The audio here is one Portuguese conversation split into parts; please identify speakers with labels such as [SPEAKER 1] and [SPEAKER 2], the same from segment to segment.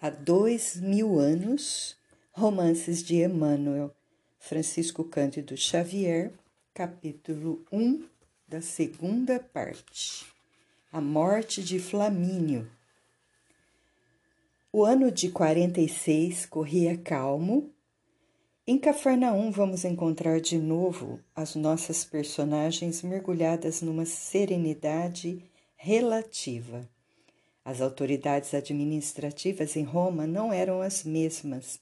[SPEAKER 1] Há dois mil anos, Romances de Emmanuel, Francisco Cândido Xavier, capítulo 1 da segunda parte. A morte de Flamínio. O ano de 46 corria calmo. Em Cafarnaum vamos encontrar de novo as nossas personagens mergulhadas numa serenidade relativa. As autoridades administrativas em Roma não eram as mesmas.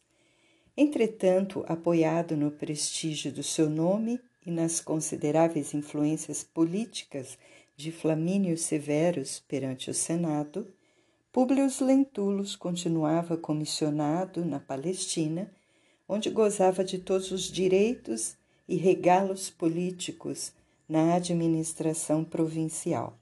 [SPEAKER 1] Entretanto, apoiado no prestígio do seu nome e nas consideráveis influências políticas de Flamínio Severus perante o Senado, Públio Lentulus continuava comissionado na Palestina, onde gozava de todos os direitos e regalos políticos na administração provincial.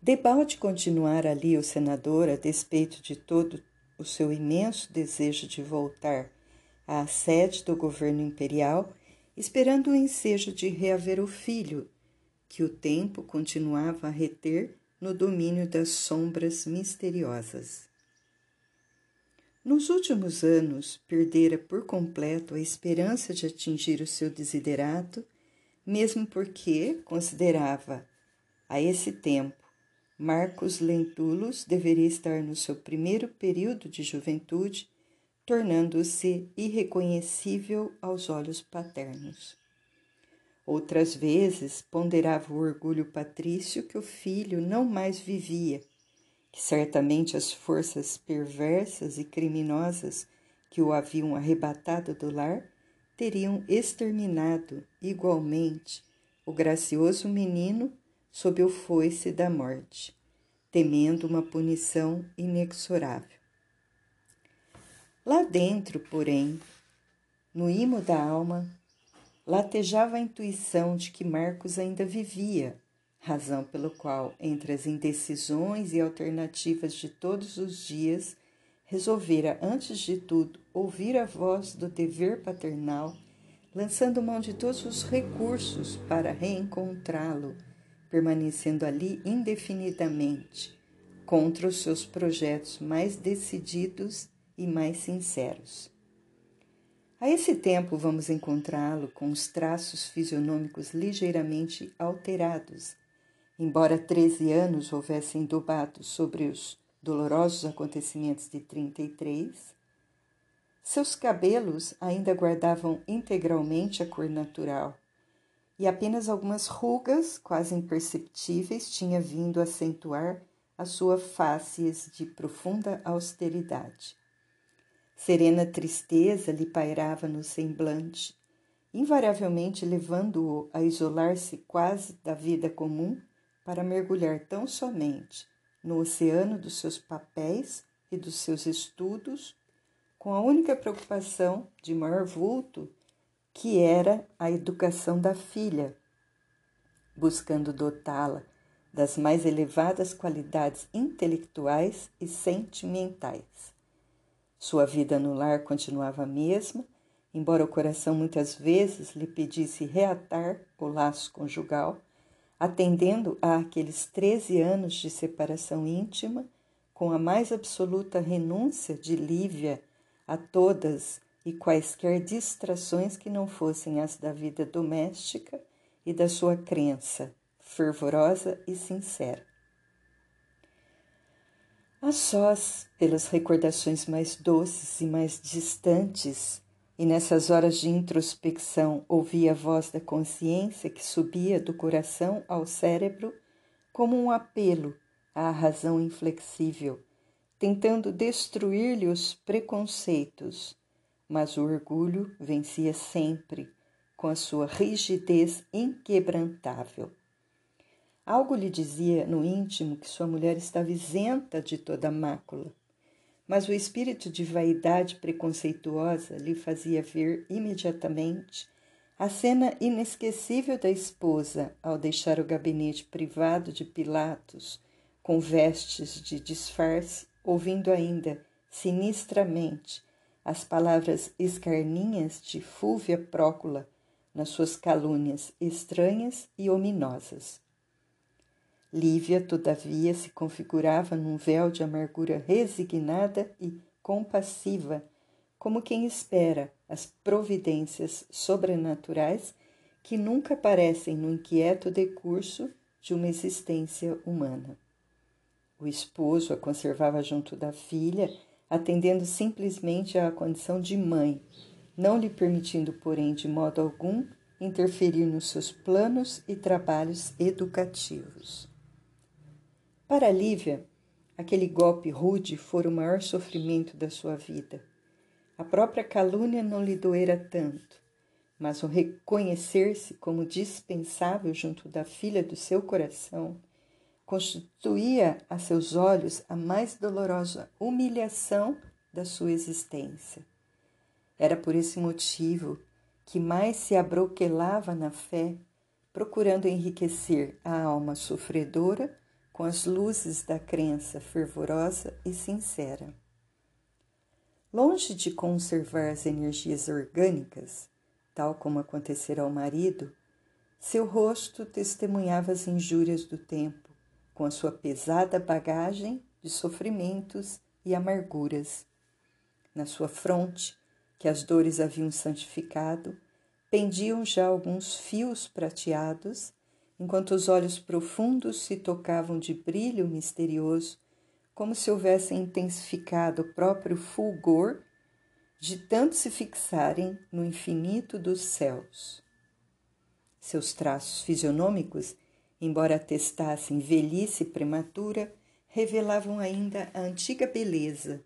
[SPEAKER 1] Debalde continuar ali o senador a despeito de todo o seu imenso desejo de voltar à sede do governo imperial, esperando o ensejo de reaver o filho, que o tempo continuava a reter no domínio das sombras misteriosas. Nos últimos anos, perdera por completo a esperança de atingir o seu desiderato, mesmo porque considerava, a esse tempo, Marcos Lentulus deveria estar no seu primeiro período de juventude, tornando-se irreconhecível aos olhos paternos. Outras vezes ponderava o orgulho patrício que o filho não mais vivia, que certamente as forças perversas e criminosas que o haviam arrebatado do lar teriam exterminado igualmente o gracioso menino sob o foice da morte, temendo uma punição inexorável. Lá dentro, porém, no imo da alma, latejava a intuição de que Marcos ainda vivia, razão pelo qual, entre as indecisões e alternativas de todos os dias, resolvera, antes de tudo, ouvir a voz do dever paternal, lançando mão de todos os recursos para reencontrá-lo permanecendo ali indefinidamente, contra os seus projetos mais decididos e mais sinceros. A esse tempo vamos encontrá-lo com os traços fisionômicos ligeiramente alterados, embora treze anos houvessem dobado sobre os dolorosos acontecimentos de 33, seus cabelos ainda guardavam integralmente a cor natural e apenas algumas rugas, quase imperceptíveis, tinha vindo acentuar a sua face de profunda austeridade. Serena tristeza lhe pairava no semblante, invariavelmente levando-o a isolar-se quase da vida comum para mergulhar tão somente no oceano dos seus papéis e dos seus estudos, com a única preocupação de maior vulto que era a educação da filha, buscando dotá-la das mais elevadas qualidades intelectuais e sentimentais. Sua vida no lar continuava a mesma, embora o coração muitas vezes lhe pedisse reatar o laço conjugal, atendendo a aqueles treze anos de separação íntima, com a mais absoluta renúncia de Lívia a todas e quaisquer distrações que não fossem as da vida doméstica e da sua crença fervorosa e sincera. A sós, pelas recordações mais doces e mais distantes, e nessas horas de introspecção ouvia a voz da consciência que subia do coração ao cérebro como um apelo à razão inflexível, tentando destruir-lhe os preconceitos mas o orgulho vencia sempre com a sua rigidez inquebrantável. Algo lhe dizia no íntimo que sua mulher estava isenta de toda mácula, mas o espírito de vaidade preconceituosa lhe fazia ver imediatamente a cena inesquecível da esposa ao deixar o gabinete privado de Pilatos com vestes de disfarce, ouvindo ainda sinistramente as palavras escarninhas de Fúvia Prócula nas suas calúnias estranhas e ominosas. Lívia, todavia, se configurava num véu de amargura resignada e compassiva, como quem espera as providências sobrenaturais que nunca aparecem no inquieto decurso de uma existência humana. O esposo a conservava junto da filha, atendendo simplesmente à condição de mãe, não lhe permitindo, porém, de modo algum, interferir nos seus planos e trabalhos educativos. Para Lívia, aquele golpe rude fora o maior sofrimento da sua vida. A própria calúnia não lhe doera tanto, mas o reconhecer-se como dispensável junto da filha do seu coração constituía a seus olhos a mais dolorosa humilhação da sua existência. Era por esse motivo que mais se abroquelava na fé, procurando enriquecer a alma sofredora com as luzes da crença fervorosa e sincera. Longe de conservar as energias orgânicas, tal como acontecera ao marido, seu rosto testemunhava as injúrias do tempo, com a sua pesada bagagem de sofrimentos e amarguras. Na sua fronte, que as dores haviam santificado, pendiam já alguns fios prateados, enquanto os olhos profundos se tocavam de brilho misterioso, como se houvessem intensificado o próprio fulgor de tanto se fixarem no infinito dos céus. Seus traços fisionômicos, embora atestassem velhice prematura, revelavam ainda a antiga beleza,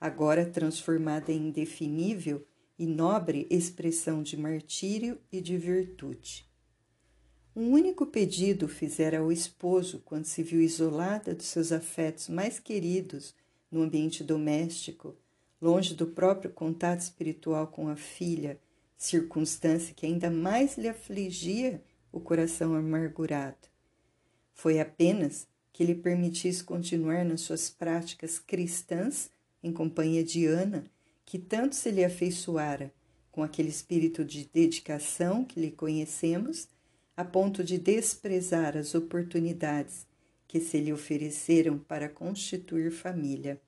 [SPEAKER 1] agora transformada em indefinível e nobre expressão de martírio e de virtude. Um único pedido fizera ao esposo quando se viu isolada dos seus afetos mais queridos no ambiente doméstico, longe do próprio contato espiritual com a filha, circunstância que ainda mais lhe afligia o coração amargurado. Foi apenas que lhe permitisse continuar nas suas práticas cristãs em companhia de Ana, que tanto se lhe afeiçoara com aquele espírito de dedicação que lhe conhecemos, a ponto de desprezar as oportunidades que se lhe ofereceram para constituir família.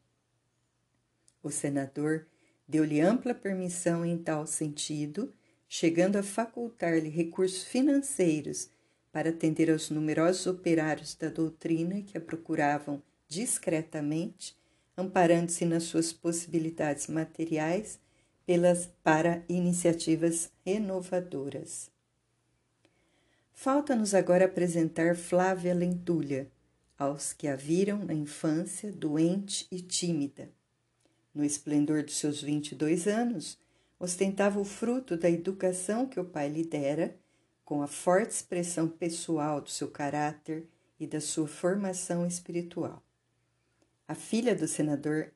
[SPEAKER 1] O senador deu-lhe ampla permissão em tal sentido, chegando a facultar-lhe recursos financeiros para atender aos numerosos operários da doutrina que a procuravam discretamente amparando-se nas suas possibilidades materiais pelas, para iniciativas renovadoras. Falta-nos agora apresentar Flávia Lentulha, aos que a viram na infância doente e tímida. No esplendor dos seus 22 anos, ostentava o fruto da educação que o pai lhe dera, com a forte expressão pessoal do seu caráter e da sua formação espiritual. A filha do senador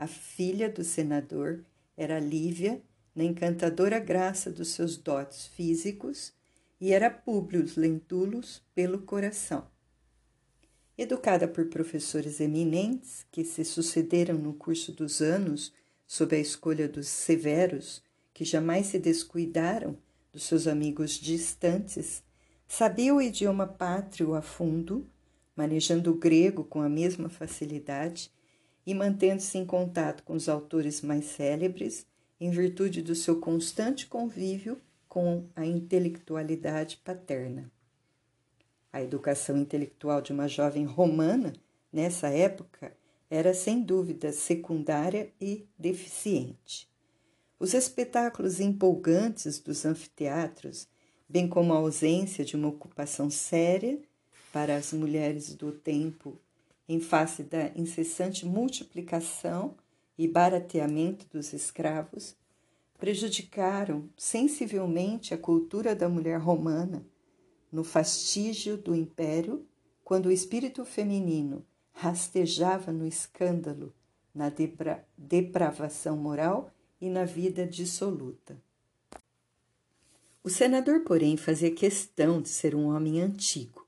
[SPEAKER 1] a filha do senador era Lívia, na encantadora graça dos seus dotes físicos, e era Públio Lentulus pelo coração. Educada por professores eminentes que se sucederam no curso dos anos sob a escolha dos severos, que jamais se descuidaram dos seus amigos distantes, sabia o idioma pátrio a fundo manejando o grego com a mesma facilidade e mantendo-se em contato com os autores mais célebres, em virtude do seu constante convívio com a intelectualidade paterna. A educação intelectual de uma jovem romana, nessa época, era sem dúvida secundária e deficiente. Os espetáculos empolgantes dos anfiteatros, bem como a ausência de uma ocupação séria, para as mulheres do tempo em face da incessante multiplicação e barateamento dos escravos, prejudicaram sensivelmente a cultura da mulher romana no fastígio do império, quando o espírito feminino rastejava no escândalo, na depra depravação moral e na vida dissoluta. O senador, porém, fazia questão de ser um homem antigo,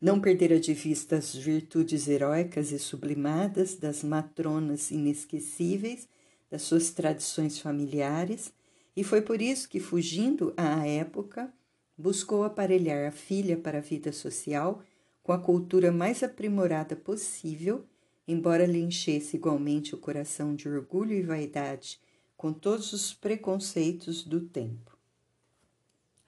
[SPEAKER 1] não perdera de vista as virtudes heróicas e sublimadas das matronas inesquecíveis das suas tradições familiares, e foi por isso que, fugindo à época, buscou aparelhar a filha para a vida social com a cultura mais aprimorada possível, embora lhe enchesse igualmente o coração de orgulho e vaidade com todos os preconceitos do tempo.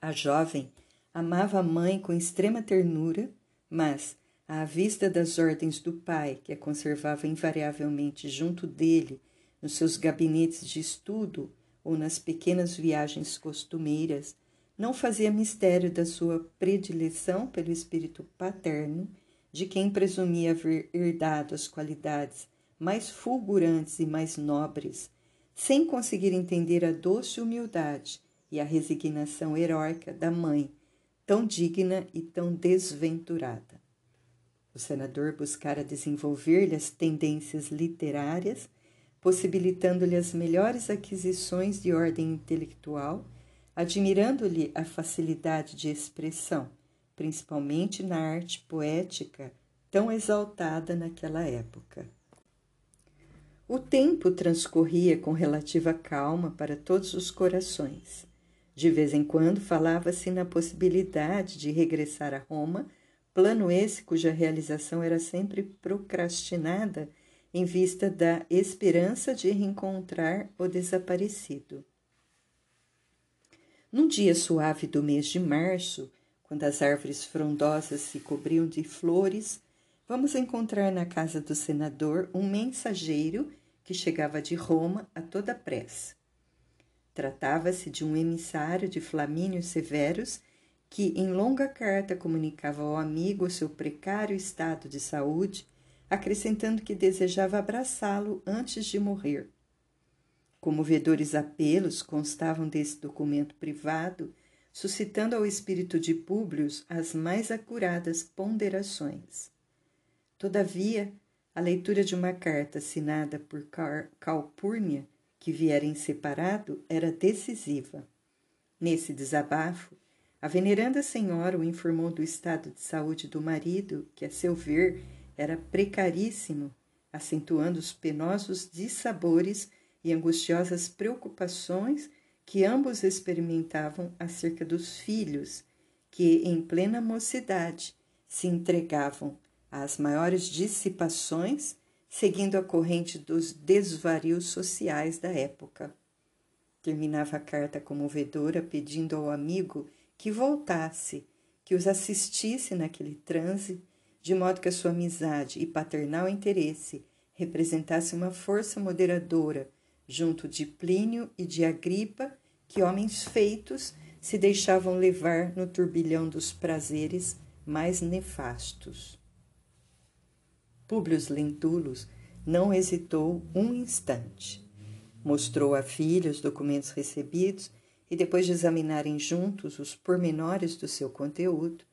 [SPEAKER 1] A jovem amava a mãe com extrema ternura, mas, à vista das ordens do pai, que a conservava invariavelmente junto dele, nos seus gabinetes de estudo ou nas pequenas viagens costumeiras, não fazia mistério da sua predileção pelo espírito paterno, de quem presumia haver herdado as qualidades mais fulgurantes e mais nobres, sem conseguir entender a doce humildade e a resignação heróica da mãe, tão digna e tão desventurada. O senador buscara desenvolver-lhe as tendências literárias, possibilitando-lhe as melhores aquisições de ordem intelectual admirando-lhe a facilidade de expressão, principalmente na arte poética tão exaltada naquela época. O tempo transcorria com relativa calma para todos os corações. De vez em quando falava-se na possibilidade de regressar a Roma, plano esse cuja realização era sempre procrastinada em vista da esperança de reencontrar o desaparecido. Num dia suave do mês de março, quando as árvores frondosas se cobriam de flores, vamos encontrar na casa do senador um mensageiro que chegava de Roma a toda pressa. Tratava-se de um emissário de Flamínio Severus que, em longa carta, comunicava ao amigo o seu precário estado de saúde, acrescentando que desejava abraçá-lo antes de morrer. Comovedores apelos constavam desse documento privado, suscitando ao espírito de Públio as mais acuradas ponderações. Todavia, a leitura de uma carta assinada por Calpurnia, que viera em separado, era decisiva. Nesse desabafo, a veneranda senhora o informou do estado de saúde do marido, que, a seu ver, era precaríssimo, acentuando os penosos dissabores e angustiosas preocupações que ambos experimentavam acerca dos filhos, que, em plena mocidade, se entregavam às maiores dissipações, seguindo a corrente dos desvarios sociais da época. Terminava a carta comovedora pedindo ao amigo que voltasse, que os assistisse naquele transe, de modo que a sua amizade e paternal interesse representasse uma força moderadora junto de Plínio e de Agripa, que homens feitos se deixavam levar no turbilhão dos prazeres mais nefastos. Públio Lentulus não hesitou um instante. Mostrou à filha os documentos recebidos e, depois de examinarem juntos os pormenores do seu conteúdo,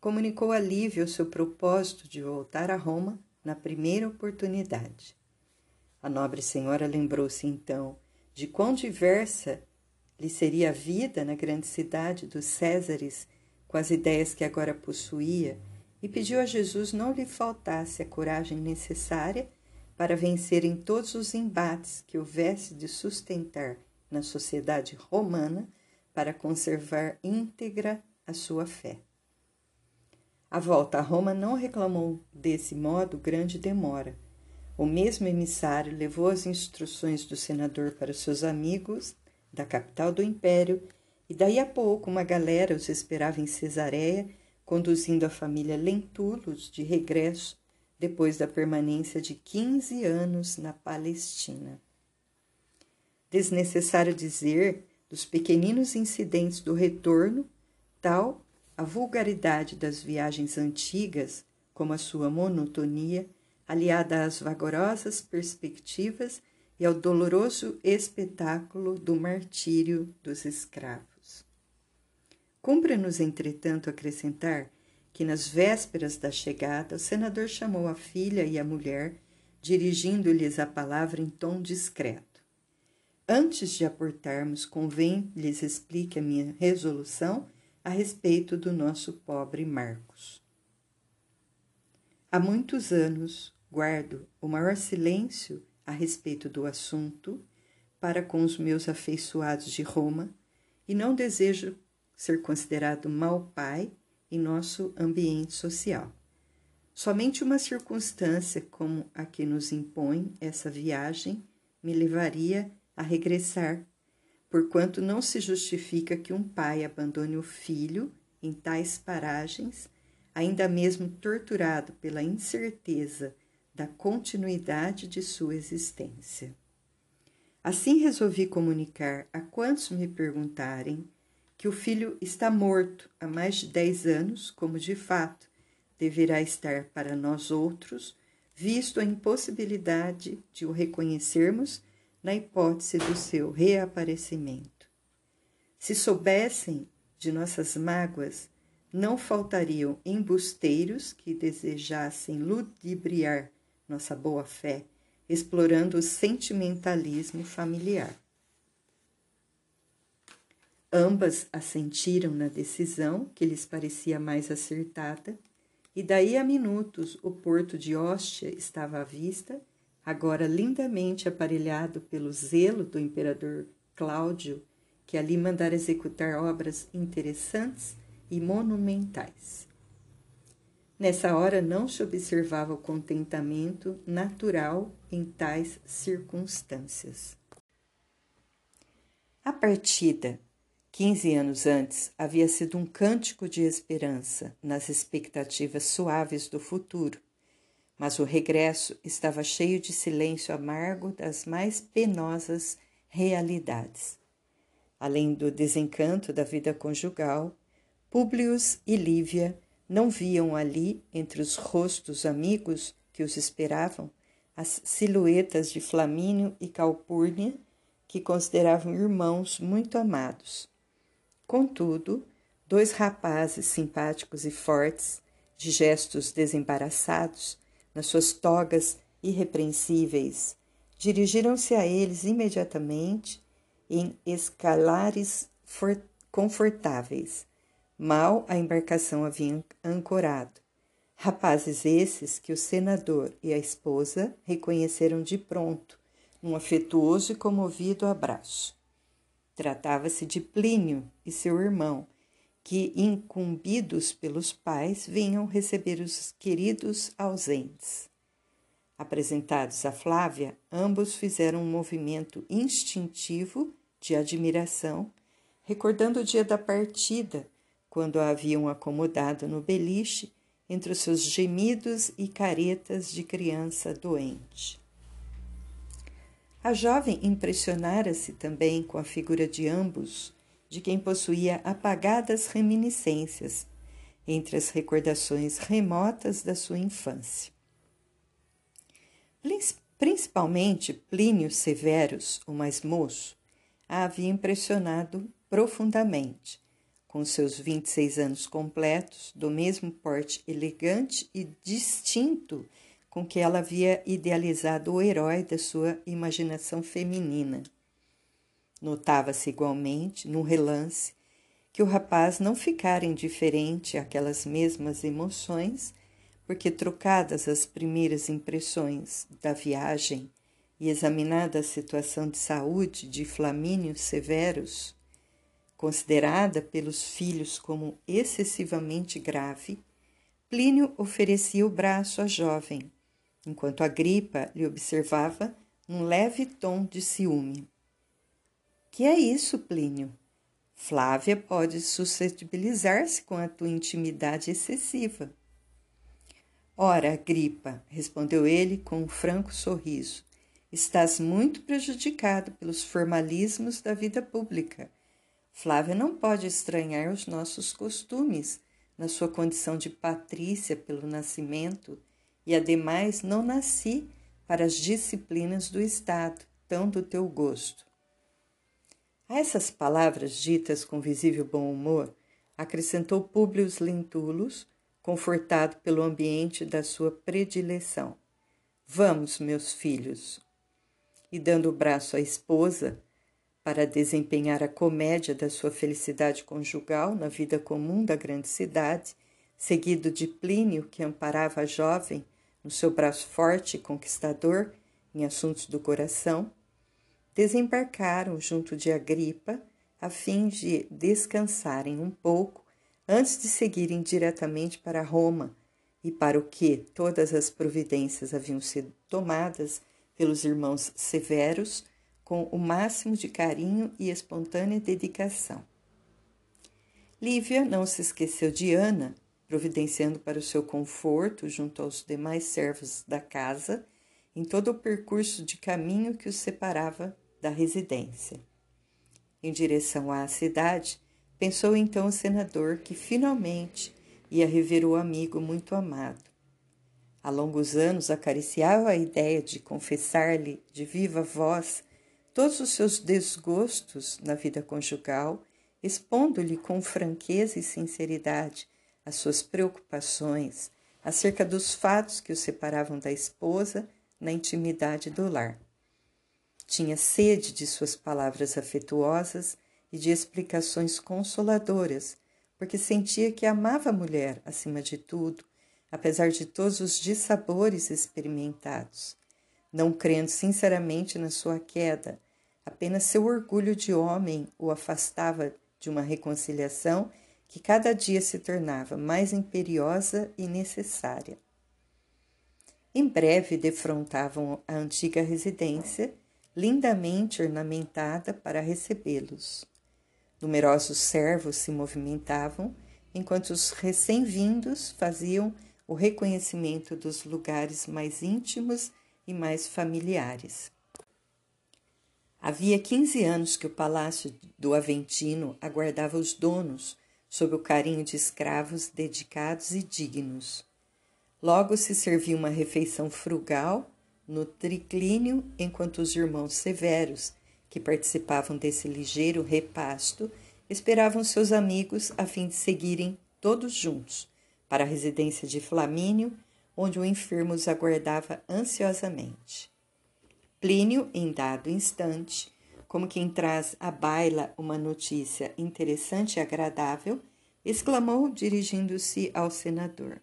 [SPEAKER 1] comunicou a Lívia o seu propósito de voltar a Roma na primeira oportunidade. A nobre senhora lembrou-se então de quão diversa lhe seria a vida na grande cidade dos Césares com as ideias que agora possuía e pediu a Jesus não lhe faltasse a coragem necessária para vencer em todos os embates que houvesse de sustentar na sociedade romana para conservar íntegra a sua fé. A volta a Roma não reclamou desse modo grande demora, o mesmo emissário levou as instruções do senador para seus amigos da capital do império, e daí a pouco uma galera os esperava em Cesareia, conduzindo a família Lentulus de regresso depois da permanência de 15 anos na Palestina. Desnecessário dizer dos pequeninos incidentes do retorno, tal a vulgaridade das viagens antigas, como a sua monotonia, aliada às vagarosas perspectivas e ao doloroso espetáculo do martírio dos escravos. Cumpre-nos, entretanto, acrescentar que nas vésperas da chegada o senador chamou a filha e a mulher, dirigindo-lhes a palavra em tom discreto. Antes de aportarmos, convém lhes explique a minha resolução a respeito do nosso pobre Marcos. Há muitos anos guardo o maior silêncio a respeito do assunto para com os meus afeiçoados de Roma e não desejo ser considerado mau pai em nosso ambiente social. Somente uma circunstância como a que nos impõe essa viagem me levaria a regressar, porquanto não se justifica que um pai abandone o filho em tais paragens, ainda mesmo torturado pela incerteza da continuidade de sua existência. Assim resolvi comunicar a quantos me perguntarem que o filho está morto há mais de dez anos, como de fato deverá estar para nós outros, visto a impossibilidade de o reconhecermos na hipótese do seu reaparecimento. Se soubessem de nossas mágoas, não faltariam embusteiros que desejassem ludibriar nossa boa fé, explorando o sentimentalismo familiar. Ambas assentiram na decisão que lhes parecia mais acertada, e daí a minutos o porto de Hóstia estava à vista, agora lindamente aparelhado pelo zelo do imperador Cláudio, que ali mandara executar obras interessantes e monumentais. Nessa hora não se observava o contentamento natural em tais circunstâncias. A partida, quinze anos antes, havia sido um cântico de esperança nas expectativas suaves do futuro, mas o regresso estava cheio de silêncio amargo das mais penosas realidades. Além do desencanto da vida conjugal, Públio e Lívia não viam ali, entre os rostos amigos que os esperavam, as silhuetas de Flamínio e Calpurnia, que consideravam irmãos muito amados. Contudo, dois rapazes simpáticos e fortes, de gestos desembaraçados, nas suas togas irrepreensíveis, dirigiram-se a eles imediatamente em escalares confortáveis, Mal a embarcação havia ancorado. Rapazes esses que o senador e a esposa reconheceram de pronto, num afetuoso e comovido abraço. Tratava-se de Plínio e seu irmão, que, incumbidos pelos pais, vinham receber os queridos ausentes. Apresentados a Flávia, ambos fizeram um movimento instintivo de admiração, recordando o dia da partida quando a haviam acomodado no beliche entre os seus gemidos e caretas de criança doente. A jovem impressionara-se também com a figura de ambos, de quem possuía apagadas reminiscências entre as recordações remotas da sua infância. Principalmente Plínio Severus, o mais moço, a havia impressionado profundamente, com seus 26 anos completos, do mesmo porte elegante e distinto com que ela havia idealizado o herói da sua imaginação feminina. Notava-se igualmente, num relance, que o rapaz não ficara indiferente àquelas mesmas emoções, porque, trocadas as primeiras impressões da viagem e examinada a situação de saúde de Flamínio Severus, Considerada pelos filhos como excessivamente grave, Plínio oferecia o braço à jovem, enquanto a gripa lhe observava num leve tom de ciúme. Que é isso, Plínio? Flávia pode suscetibilizar-se com a tua intimidade excessiva. Ora, gripa, respondeu ele com um franco sorriso, estás muito prejudicado pelos formalismos da vida pública Flávia não pode estranhar os nossos costumes, na sua condição de patrícia pelo nascimento, e ademais não nasci para as disciplinas do Estado, tão do teu gosto. A essas palavras ditas com visível bom humor, acrescentou Públio Lentulus, confortado pelo ambiente da sua predileção. Vamos, meus filhos. E dando o braço à esposa, para desempenhar a comédia da sua felicidade conjugal na vida comum da grande cidade, seguido de Plínio, que amparava a jovem no seu braço forte e conquistador em assuntos do coração, desembarcaram junto de Agripa a fim de descansarem um pouco antes de seguirem diretamente para Roma e para o que todas as providências haviam sido tomadas pelos irmãos severos com o máximo de carinho e espontânea dedicação. Lívia não se esqueceu de Ana, providenciando para o seu conforto junto aos demais servos da casa em todo o percurso de caminho que os separava da residência. Em direção à cidade, pensou então o senador que finalmente ia rever o amigo muito amado. Há longos anos acariciava a ideia de confessar-lhe de viva voz todos os seus desgostos na vida conjugal, expondo-lhe com franqueza e sinceridade as suas preocupações acerca dos fatos que o separavam da esposa na intimidade do lar. Tinha sede de suas palavras afetuosas e de explicações consoladoras porque sentia que amava a mulher acima de tudo, apesar de todos os dissabores experimentados. Não crendo sinceramente na sua queda, apenas seu orgulho de homem o afastava de uma reconciliação que cada dia se tornava mais imperiosa e necessária. Em breve defrontavam a antiga residência, lindamente ornamentada para recebê-los. Numerosos servos se movimentavam, enquanto os recém-vindos faziam o reconhecimento dos lugares mais íntimos e mais familiares. Havia quinze anos que o palácio do Aventino aguardava os donos sob o carinho de escravos dedicados e dignos. Logo se servia uma refeição frugal no triclínio, enquanto os irmãos severos que participavam desse ligeiro repasto esperavam seus amigos a fim de seguirem todos juntos para a residência de Flamínio, onde o enfermo os aguardava ansiosamente. Plínio, em dado instante, como quem traz à baila uma notícia interessante e agradável, exclamou dirigindo-se ao senador.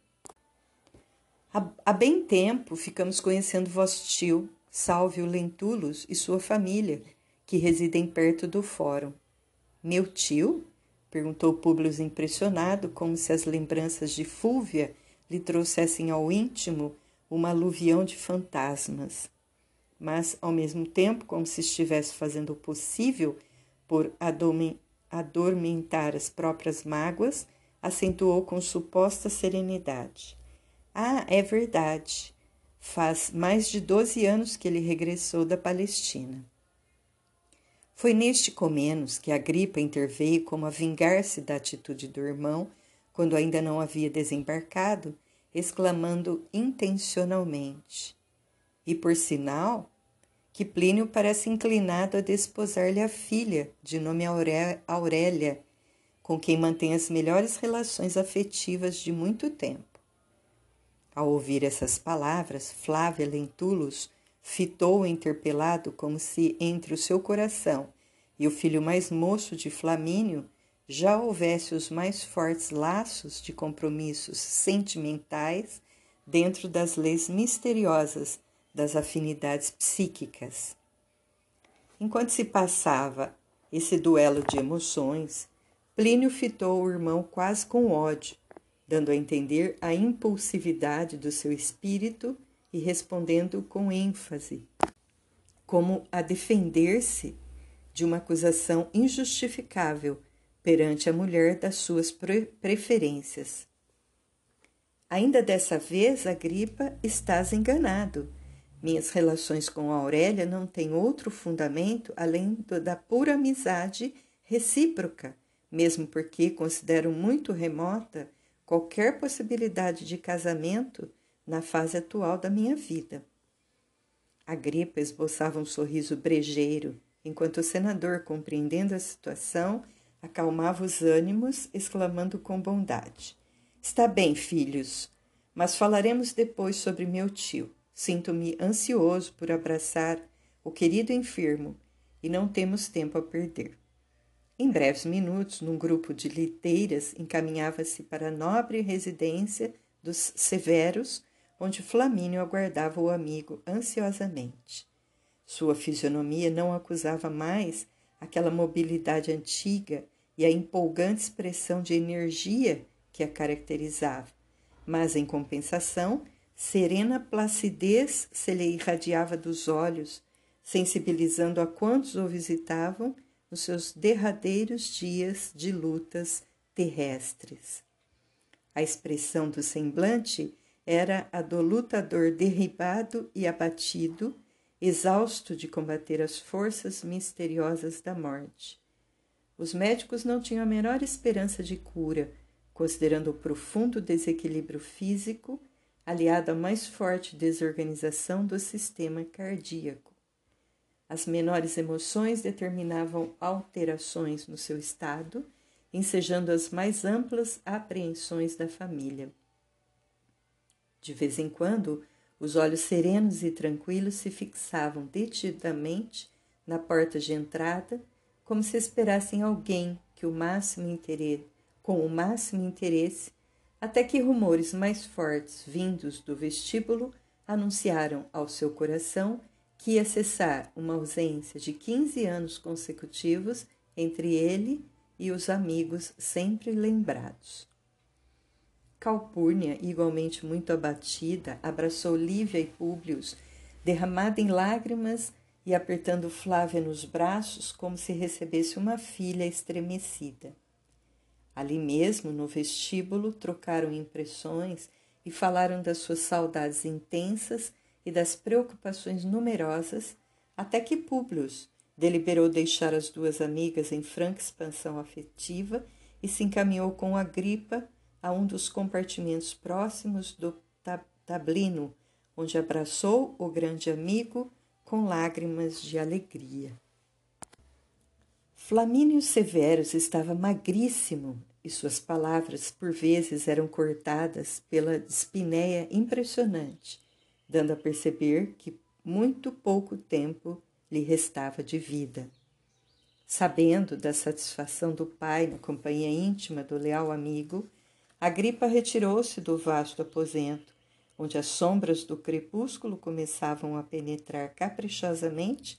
[SPEAKER 1] Há bem tempo ficamos conhecendo vosso tio, Salvio Lentulus e sua família, que residem perto do fórum. Meu tio? perguntou Públio impressionado, como se as lembranças de Fúvia lhe trouxessem ao íntimo uma aluvião de fantasmas. Mas, ao mesmo tempo, como se estivesse fazendo o possível por adormentar as próprias mágoas, acentuou com suposta serenidade. Ah, é verdade. Faz mais de doze anos que ele regressou da Palestina. Foi neste Comenos que a gripa interveio como a vingar-se da atitude do irmão quando ainda não havia desembarcado, exclamando intencionalmente: E por sinal, que Plínio parece inclinado a desposar-lhe a filha, de nome Aurélia, com quem mantém as melhores relações afetivas de muito tempo. Ao ouvir essas palavras, Flávia Lentulus fitou o interpelado como se entre o seu coração e o filho mais moço de Flamínio já houvesse os mais fortes laços de compromissos sentimentais dentro das leis misteriosas das afinidades psíquicas. Enquanto se passava esse duelo de emoções, Plínio fitou o irmão quase com ódio, dando a entender a impulsividade do seu espírito e respondendo com ênfase, como a defender-se de uma acusação injustificável perante a mulher das suas preferências. Ainda dessa vez, Agripa, estás enganado. Minhas relações com Aurélia não têm outro fundamento além do, da pura amizade recíproca, mesmo porque considero muito remota qualquer possibilidade de casamento na fase atual da minha vida. A gripa esboçava um sorriso brejeiro, enquanto o senador, compreendendo a situação, acalmava os ânimos, exclamando com bondade: Está bem, filhos, mas falaremos depois sobre meu tio. Sinto-me ansioso por abraçar o querido enfermo e não temos tempo a perder. Em breves minutos, num grupo de liteiras, encaminhava-se para a nobre residência dos Severos, onde Flamínio aguardava o amigo ansiosamente. Sua fisionomia não acusava mais aquela mobilidade antiga e a empolgante expressão de energia que a caracterizava, mas em compensação, serena placidez se lhe irradiava dos olhos, sensibilizando a quantos o visitavam nos seus derradeiros dias de lutas terrestres. A expressão do semblante era a do lutador derribado e abatido, exausto de combater as forças misteriosas da morte. Os médicos não tinham a menor esperança de cura, considerando o profundo desequilíbrio físico aliado à mais forte desorganização do sistema cardíaco. As menores emoções determinavam alterações no seu estado, ensejando as mais amplas apreensões da família. De vez em quando, os olhos serenos e tranquilos se fixavam detidamente na porta de entrada, como se esperassem alguém que o máximo interesse, com o máximo interesse, até que rumores mais fortes vindos do vestíbulo anunciaram ao seu coração que ia cessar uma ausência de quinze anos consecutivos entre ele e os amigos sempre lembrados. Calpurnia, igualmente muito abatida, abraçou Lívia e Públio, derramada em lágrimas e apertando Flávia nos braços como se recebesse uma filha estremecida. Ali mesmo, no vestíbulo, trocaram impressões e falaram das suas saudades intensas e das preocupações numerosas, até que Públio deliberou deixar as duas amigas em franca expansão afetiva e se encaminhou com a gripa a um dos compartimentos próximos do tablino, onde abraçou o grande amigo com lágrimas de alegria. Flamínio Severus estava magríssimo e suas palavras por vezes eram cortadas pela espinéia impressionante, dando a perceber que muito pouco tempo lhe restava de vida. Sabendo da satisfação do pai na companhia íntima do leal amigo, Agripa retirou-se do vasto aposento, onde as sombras do crepúsculo começavam a penetrar caprichosamente,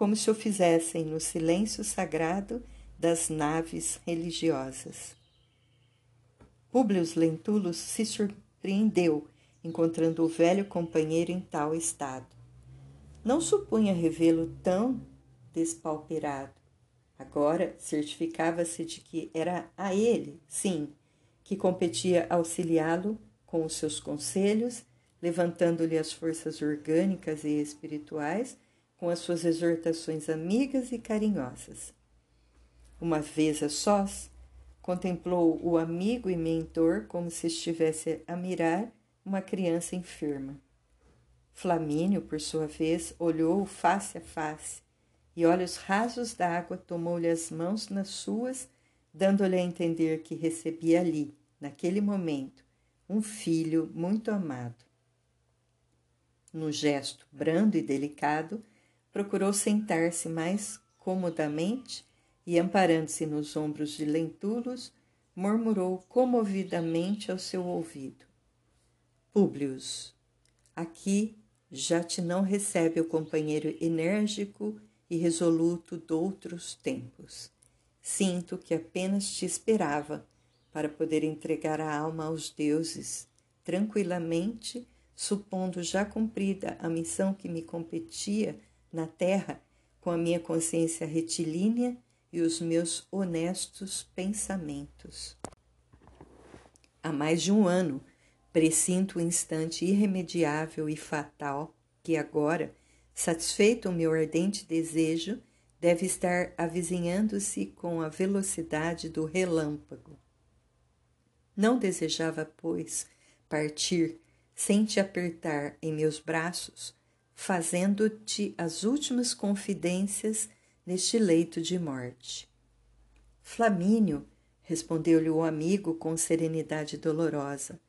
[SPEAKER 1] como se o fizessem no silêncio sagrado das naves religiosas. Públio Lentulus se surpreendeu encontrando o velho companheiro em tal estado. Não supunha revê-lo tão despauperado. Agora certificava-se de que era a ele, sim, que competia auxiliá-lo com os seus conselhos, levantando-lhe as forças orgânicas e espirituais com as suas exortações amigas e carinhosas. Uma vez a sós, contemplou o amigo e mentor como se estivesse a mirar uma criança enferma. Flamínio, por sua vez, olhou-o face a face e olhos rasos d'água tomou-lhe as mãos nas suas, dando-lhe a entender que recebia ali, naquele momento, um filho muito amado. No gesto brando e delicado, procurou sentar-se mais comodamente e, amparando-se nos ombros de Lentulus, murmurou comovidamente ao seu ouvido: Públios, aqui já te não recebe o companheiro enérgico e resoluto doutros tempos. Sinto que apenas te esperava para poder entregar a alma aos deuses, tranquilamente, supondo já cumprida a missão que me competia na terra com a minha consciência retilínea e os meus honestos pensamentos. Há mais de um ano, presinto o instante irremediável e fatal que agora, satisfeito o meu ardente desejo, deve estar avizinhando-se com a velocidade do relâmpago. Não desejava, pois, partir sem te apertar em meus braços, fazendo-te as últimas confidências neste leito de morte. Flamínio, respondeu-lhe o amigo com serenidade dolorosa,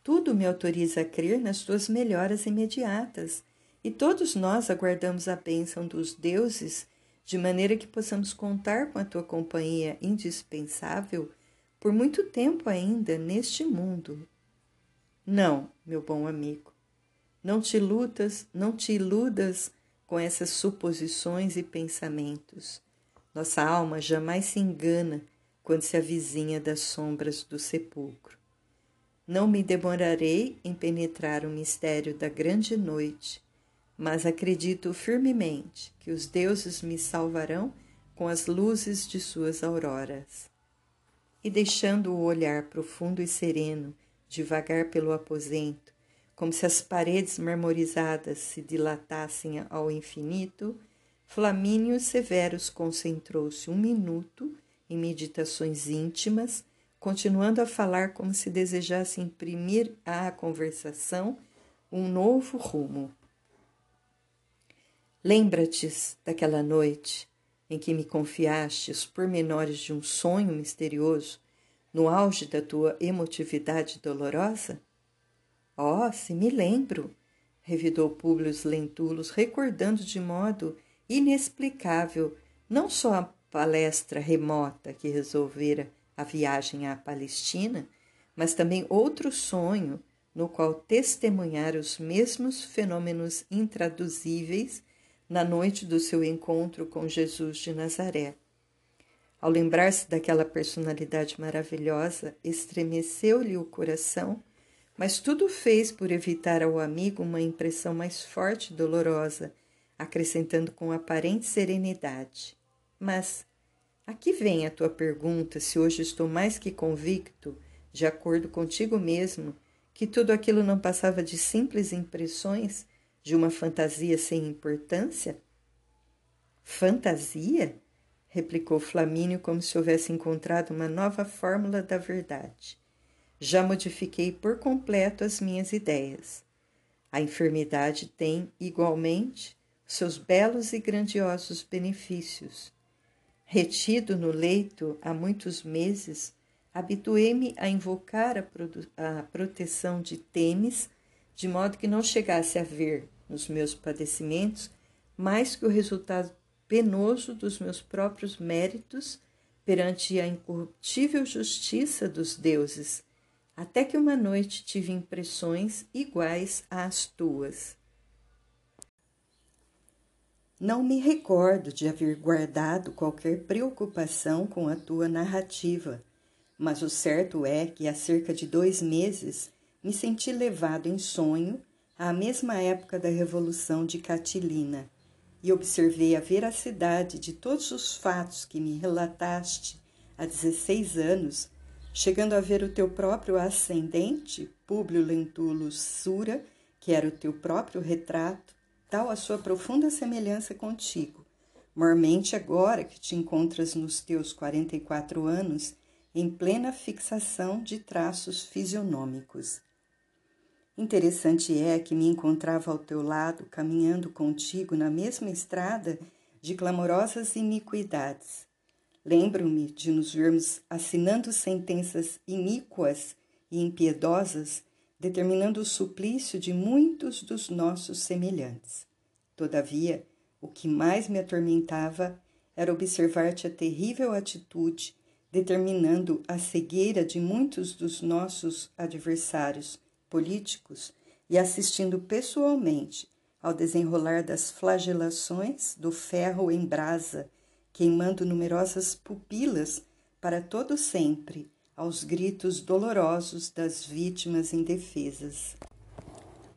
[SPEAKER 1] tudo me autoriza a crer nas tuas melhoras imediatas, e todos nós aguardamos a bênção dos deuses, de maneira que possamos contar com a tua companhia indispensável por muito tempo ainda neste mundo. Não, meu bom amigo, não te lutas, não te iludas com essas suposições e pensamentos. Nossa alma jamais se engana quando se avizinha das sombras do sepulcro. Não me demorarei em penetrar o mistério da grande noite, mas acredito firmemente que os deuses me salvarão com as luzes de suas auroras. E deixando o olhar profundo e sereno devagar pelo aposento, como se as paredes marmorizadas se dilatassem ao infinito, Flamínio Severus concentrou-se um minuto em meditações íntimas, continuando a falar como se desejasse imprimir à conversação um novo rumo. Lembra-te daquela noite em que me confiaste os pormenores de um sonho misterioso no auge da tua emotividade dolorosa? Oh, se me lembro, revidou Públio Lentulus, recordando de modo inexplicável não só a palestra remota que resolvera a viagem à Palestina, mas também outro sonho no qual testemunhara os mesmos fenômenos intraduzíveis na noite do seu encontro com Jesus de Nazaré. Ao lembrar-se daquela personalidade maravilhosa, estremeceu-lhe o coração mas tudo fez por evitar ao amigo uma impressão mais forte e dolorosa, acrescentando com aparente serenidade. Mas aqui vem a tua pergunta se hoje estou mais que convicto, de acordo contigo mesmo, que tudo aquilo não passava de simples impressões de uma fantasia sem importância? Fantasia? replicou Flamínio como se houvesse encontrado uma nova fórmula da verdade. Já modifiquei por completo as minhas ideias. A enfermidade tem, igualmente, seus belos e grandiosos benefícios. Retido no leito há muitos meses, habituei-me a invocar a, a, proteção de Temes, de modo que não chegasse a ver nos meus padecimentos mais que o resultado penoso dos meus próprios méritos perante a incorruptível justiça dos deuses até que uma noite tive impressões iguais às tuas. Não me recordo de haver guardado qualquer preocupação com a tua narrativa, mas o certo é que há cerca de dois meses me senti levado em sonho à mesma época da Revolução de Catilina e observei a veracidade de todos os fatos que me relataste há 16 anos chegando a ver o teu próprio ascendente, Públio Lentulus Sura, que era o teu próprio retrato, tal a sua profunda semelhança contigo. Mormente agora que te encontras nos teus 44 anos, em plena fixação de traços fisionômicos. Interessante é que me encontrava ao teu lado, caminhando contigo na mesma estrada de clamorosas iniquidades, Lembro-me de nos vermos assinando sentenças iníquas e impiedosas, determinando o suplício de muitos dos nossos semelhantes. Todavia, o que mais me atormentava era observar-te a terrível atitude, determinando a cegueira de muitos dos nossos adversários políticos e assistindo pessoalmente ao desenrolar das flagelações do ferro em brasa queimando numerosas pupilas para todo sempre aos gritos dolorosos das vítimas indefesas.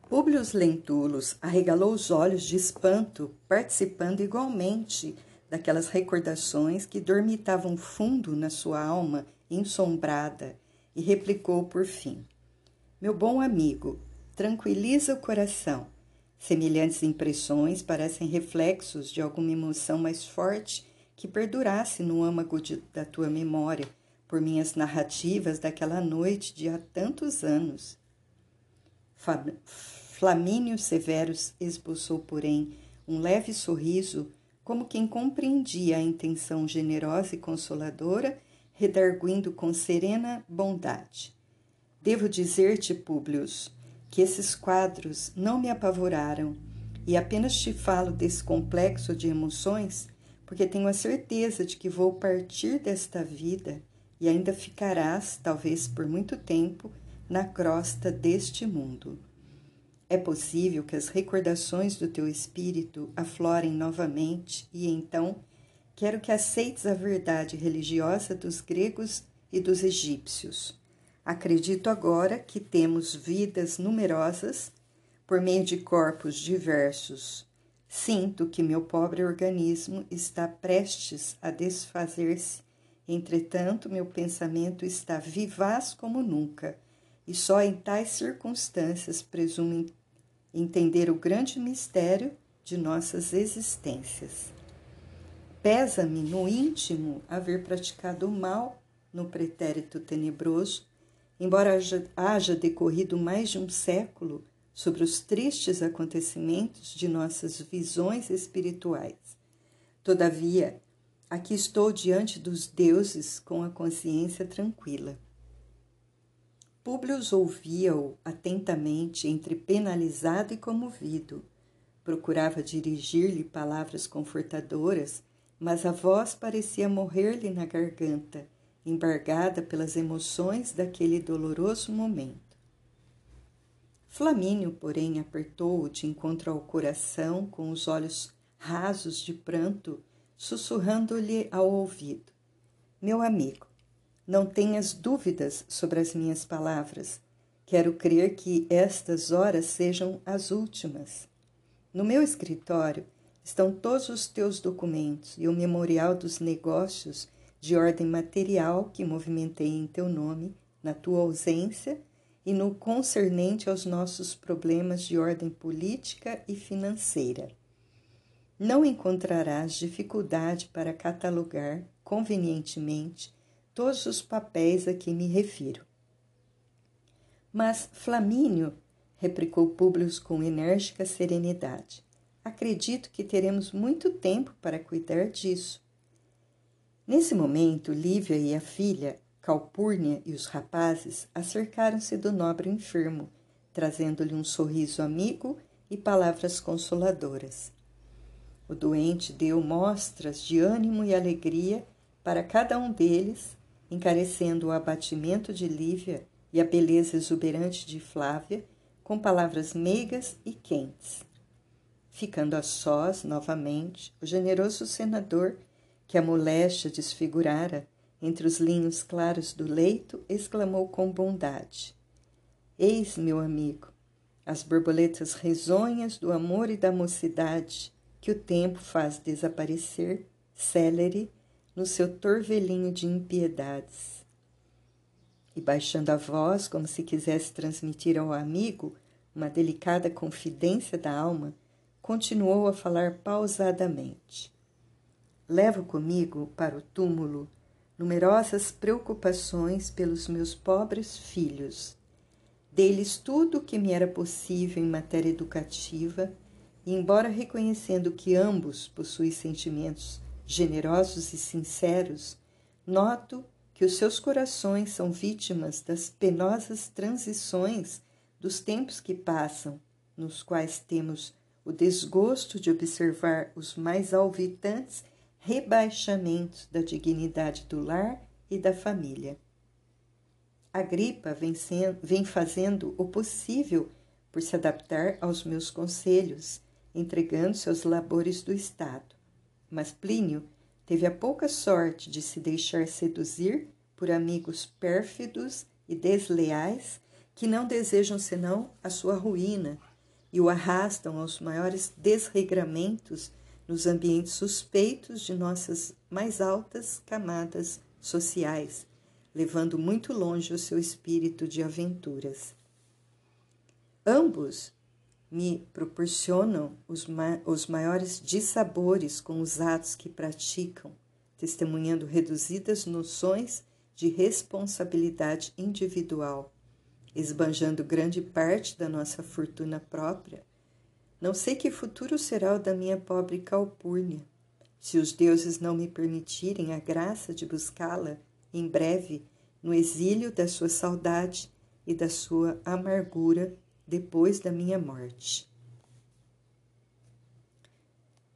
[SPEAKER 1] Públio Lentulus arregalou os olhos de espanto, participando igualmente daquelas recordações que dormitavam fundo na sua alma ensombrada, e replicou por fim: Meu bom amigo, tranquiliza o coração. Semelhantes impressões parecem reflexos de alguma emoção mais forte que perdurasse no âmago de, da tua memória por minhas narrativas daquela noite de há tantos anos. Flamínio Severus esboçou, porém, um leve sorriso, como quem compreendia a intenção generosa e consoladora, redarguindo com serena bondade. Devo dizer-te, Públio, que esses quadros não me apavoraram, e apenas te falo desse complexo de emoções porque tenho a certeza de que vou partir desta vida e ainda ficarás, talvez por muito tempo, na crosta deste mundo. É possível que as recordações do teu espírito aflorem novamente e então quero que aceites a verdade religiosa dos gregos e dos egípcios. Acredito agora que temos vidas numerosas por meio de corpos diversos. Sinto que meu pobre organismo está prestes a desfazer-se. Entretanto, meu pensamento está vivaz como nunca, e só em tais circunstâncias presumo entender o grande mistério de nossas existências. Pesa-me no íntimo haver praticado o mal no pretérito tenebroso embora haja, decorrido mais de um século sobre os tristes acontecimentos de nossas visões espirituais. Todavia, aqui estou diante dos deuses com a consciência tranquila. Públio ouvia-o atentamente, entre penalizado e comovido. Procurava dirigir-lhe palavras confortadoras, mas a voz parecia morrer-lhe na garganta embargada pelas emoções daquele doloroso momento. Flamínio, porém, apertou-o de encontro ao coração, com os olhos rasos de pranto, sussurrando-lhe ao ouvido: Meu amigo, não tenhas dúvidas sobre as minhas palavras. Quero crer que estas horas sejam as últimas. No meu escritório estão todos os teus documentos e o memorial dos negócios de ordem material que movimentei em teu nome, na tua ausência, e no concernente aos nossos problemas de ordem política e financeira. Não encontrarás dificuldade para catalogar convenientemente todos os papéis a que me refiro. Mas, Flamínio, replicou Públio com enérgica serenidade, acredito que teremos muito tempo para cuidar disso. Nesse momento, Lívia e a filha, Calpurnia e os rapazes acercaram-se do nobre enfermo, trazendo-lhe um sorriso amigo e palavras consoladoras. O doente deu mostras de ânimo e alegria para cada um deles, encarecendo o abatimento de Lívia e a beleza exuberante de Flávia com palavras meigas e quentes. Ficando a sós novamente, o generoso senador que a moléstia desfigurara entre os linhos claros do leito, exclamou com bondade: Eis, meu amigo, as borboletas risonhas do amor e da mocidade que o tempo faz desaparecer, célere, no seu torvelinho de impiedades. E baixando a voz, como se quisesse transmitir ao amigo uma delicada confidência da alma, continuou a falar pausadamente. Levo comigo para o túmulo numerosas preocupações pelos meus pobres filhos. Dei-lhes tudo o que me era possível em matéria educativa, e, embora reconhecendo que ambos possuem sentimentos generosos e sinceros, noto que os seus corações são vítimas das penosas transições dos tempos que passam, nos quais temos o desgosto de observar os mais alvitantes rebaixamento da dignidade do lar e da família. A gripa vem, sendo, vem fazendo o possível por se adaptar aos meus conselhos, entregando-se aos labores do Estado. Mas Plínio teve a pouca sorte de se deixar seduzir por amigos pérfidos e desleais que não desejam senão a sua ruína e o arrastam aos maiores desregramentos nos ambientes suspeitos de nossas mais altas camadas sociais, levando muito longe o seu espírito de aventuras. Ambos me proporcionam os, ma os maiores dissabores com os atos que praticam, testemunhando reduzidas noções de responsabilidade individual, esbanjando grande parte da nossa fortuna própria não sei que futuro será o da minha pobre Calpurnia. Se os deuses não me permitirem a graça de buscá-la em breve no exílio da sua saudade e da sua amargura depois da minha morte.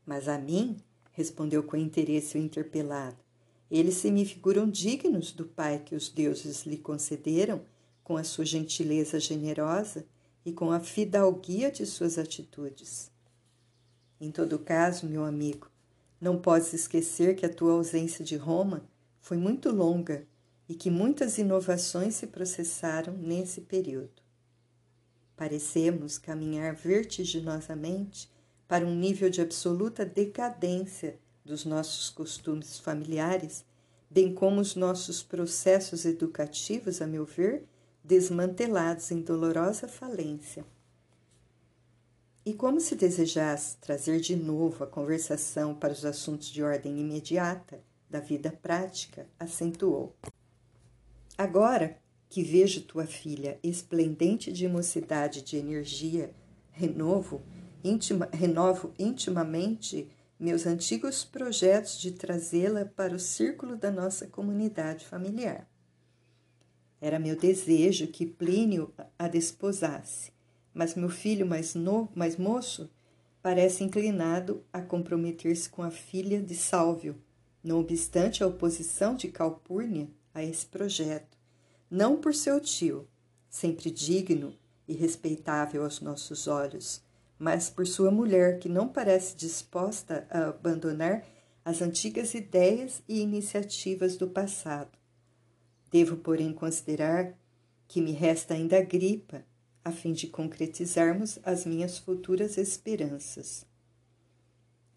[SPEAKER 1] Mas a mim, respondeu com interesse o interpelado, eles se me figuram dignos do pai que os deuses lhe concederam com a sua gentileza generosa e com a fidalguia de suas atitudes. Em todo caso, meu amigo, não podes esquecer que a tua ausência de Roma foi muito longa e que muitas inovações se processaram nesse período. Parecemos caminhar vertiginosamente para um nível de absoluta decadência dos nossos costumes familiares, bem como os nossos processos educativos, a meu ver, desmantelados em dolorosa falência. E como se desejasse trazer de novo a conversação para os assuntos de ordem imediata da vida prática, acentuou. Agora que vejo tua filha esplendente de mocidade de energia, renovo, intima, renovo intimamente meus antigos projetos de trazê-la para o círculo da nossa comunidade familiar. Era meu desejo que Plínio a desposasse, mas meu filho mais, mais moço parece inclinado a comprometer-se com a filha de Sálvio, não obstante a oposição de Calpurnia a esse projeto, não por seu tio, sempre digno e respeitável aos nossos olhos, mas por sua mulher, que não parece disposta a abandonar as antigas ideias e iniciativas do passado. Devo, porém, considerar que me resta ainda a gripa, a fim de concretizarmos as minhas futuras esperanças.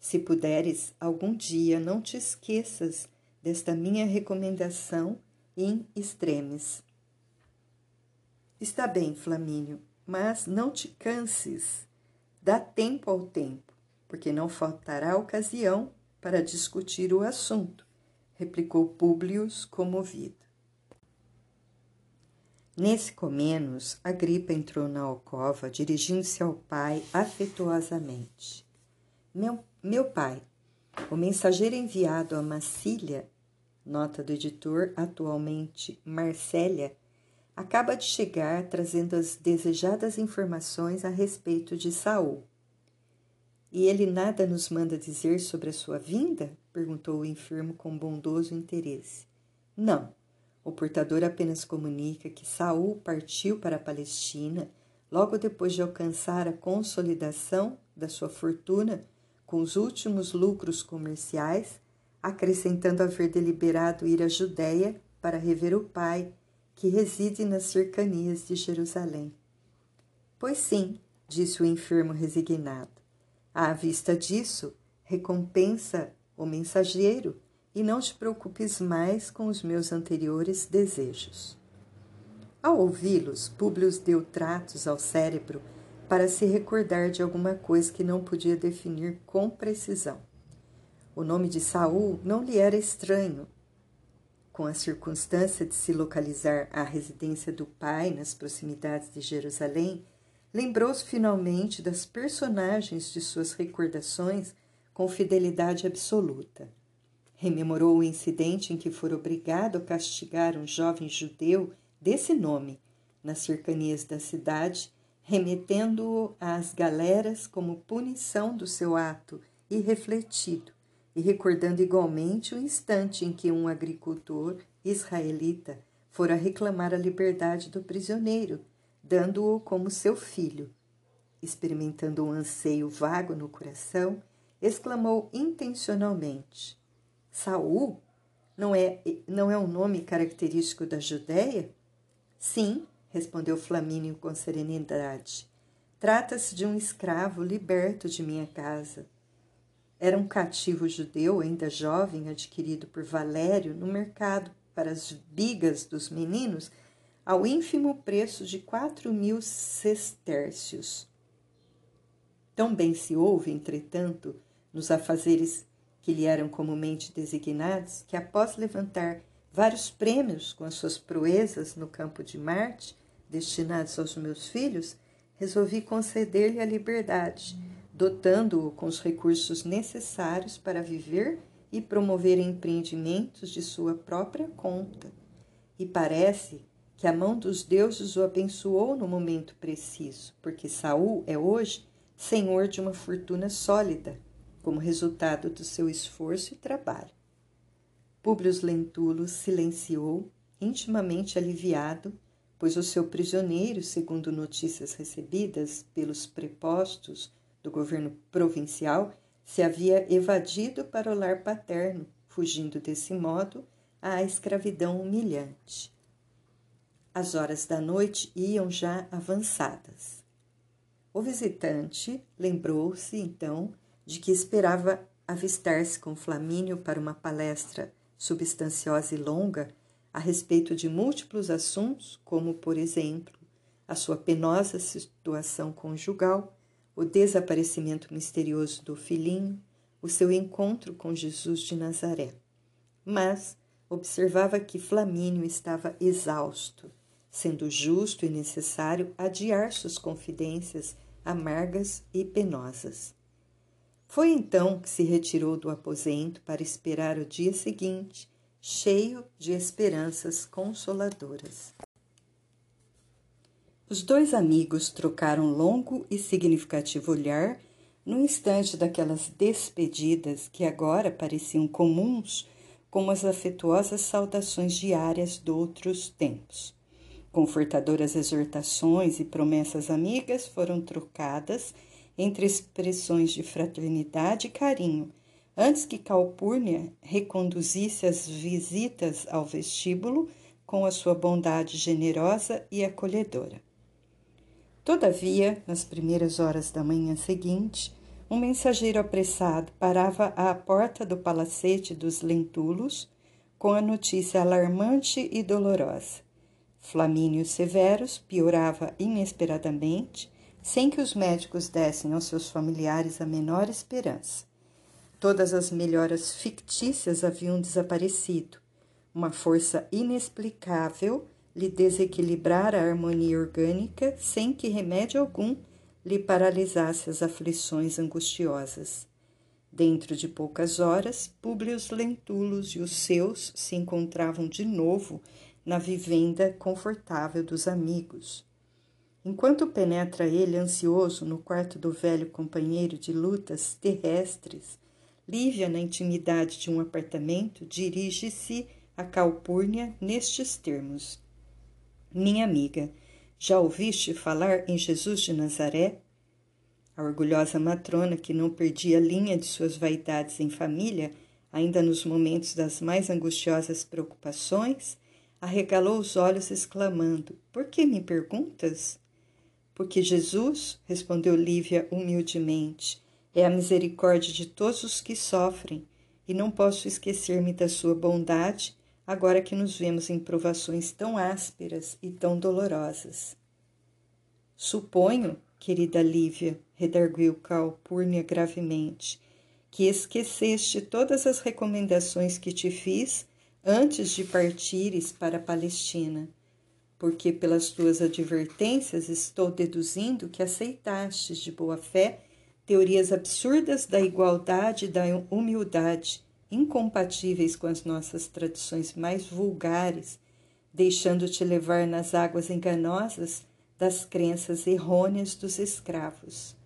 [SPEAKER 1] Se puderes, algum dia não te esqueças desta minha recomendação in extremis. Está bem, Flamínio, mas não te canses Dá tempo ao tempo, porque não faltará ocasião para discutir o assunto, replicou Públio comovido. Nesse comenos, a gripa entrou na alcova, dirigindo-se ao pai afetuosamente. Meu, meu pai, o mensageiro enviado a Massília, nota do editor atualmente Marcélia, acaba de chegar trazendo as desejadas informações a respeito de Saul. E ele nada nos manda dizer sobre a sua vinda? perguntou o enfermo com bondoso interesse. Não. O portador apenas comunica que Saul partiu para a Palestina logo depois de alcançar a consolidação da sua fortuna com os últimos lucros comerciais, acrescentando haver deliberado ir à Judéia para rever o pai que reside nas cercanias de Jerusalém. Pois sim, disse o enfermo resignado. À vista disso, recompensa o mensageiro e não te preocupes mais com os meus anteriores desejos. Ao ouvi-los, Públio deu tratos ao cérebro para se recordar de alguma coisa que não podia definir com precisão. O nome de Saul não lhe era estranho, com a circunstância de se localizar a residência do pai nas proximidades de Jerusalém, lembrou-se finalmente das personagens de suas recordações com fidelidade absoluta. Rememorou o incidente em que fora obrigado a castigar um jovem judeu desse nome, nas cercanias da cidade, remetendo-o às galeras como punição do seu ato irrefletido e recordando igualmente o instante em que um agricultor israelita fora reclamar a liberdade do prisioneiro, dando-o como seu filho. Experimentando um anseio vago no coração, exclamou intencionalmente: Saul não é não é um nome característico da Judéia? Sim, respondeu Flamínio com serenidade. Trata-se de um escravo liberto de minha casa. Era um cativo judeu, ainda jovem, adquirido por Valério no mercado para as bigas dos meninos, ao ínfimo preço de quatro mil sestércios. Tão bem se ouve, entretanto, nos afazeres que lhe eram comumente designados, que após levantar vários prêmios com as suas proezas no campo de Marte, destinados aos meus filhos, resolvi conceder-lhe a liberdade dotando-o com os recursos necessários para viver e promover empreendimentos de sua própria conta. E parece que a mão dos deuses o abençoou no momento preciso, porque Saul é hoje senhor de uma fortuna sólida, como resultado do seu esforço e trabalho. Públio Lentulus silenciou, intimamente aliviado, pois o seu prisioneiro, segundo notícias recebidas pelos prepostos do governo provincial se havia evadido para o lar paterno, fugindo desse modo à escravidão humilhante. As horas da noite iam já avançadas. O visitante lembrou-se então de que esperava avistar-se com Flamínio para uma palestra substanciosa e longa a respeito de múltiplos assuntos, como, por exemplo, a sua penosa situação conjugal, o desaparecimento misterioso do filhinho, o seu encontro com Jesus de Nazaré. Mas observava que Flamínio estava exausto sendo justo e necessário adiar suas confidências amargas e penosas. Foi então que se retirou do aposento para esperar o dia seguinte, cheio de esperanças consoladoras. Os dois amigos trocaram longo e significativo olhar no instante daquelas despedidas que agora pareciam comuns como as afetuosas saudações diárias de outros tempos. Confortadoras exortações e promessas amigas foram trocadas entre expressões de fraternidade e carinho, antes que Calpurnia reconduzisse as visitas ao vestíbulo com a sua bondade generosa e acolhedora. Todavia, nas primeiras horas da manhã seguinte, um mensageiro apressado parava à porta do palacete dos Lentulos com a notícia alarmante e dolorosa. Flamínio Severus piorava inesperadamente, sem que os médicos dessem aos seus familiares a menor esperança. Todas as melhoras fictícias haviam desaparecido. Uma força inexplicável lhe desequilibrara a harmonia orgânica sem que remédio algum lhe paralisasse as aflições angustiosas. Dentro de poucas horas, Públio Lentulus e os seus se encontravam de novo na vivenda confortável dos amigos. Enquanto penetra ele ansioso no quarto do velho companheiro de lutas terrestres, Lívia, na intimidade de um apartamento, dirige-se a Calpurnia nestes termos: Minha amiga, já ouviste falar em Jesus de Nazaré? A orgulhosa matrona, que não perdia a linha de suas vaidades em família, ainda nos momentos das mais angustiosas preocupações, arregalou os olhos, exclamando: Por que me perguntas? Porque Jesus, respondeu Lívia humildemente, é a misericórdia de todos os que sofrem, e não posso esquecer-me da sua bondade agora que nos vemos em provações tão ásperas e tão dolorosas. Suponho, querida Lívia, redarguiu Calpurnia gravemente, que esqueceste todas as recomendações que te fiz antes de partires para a Palestina, porque pelas tuas advertências estou deduzindo que aceitastes de boa fé teorias absurdas da igualdade e da humildade, incompatíveis com as nossas tradições mais vulgares, deixando-te levar nas águas enganosas das crenças errôneas dos escravos.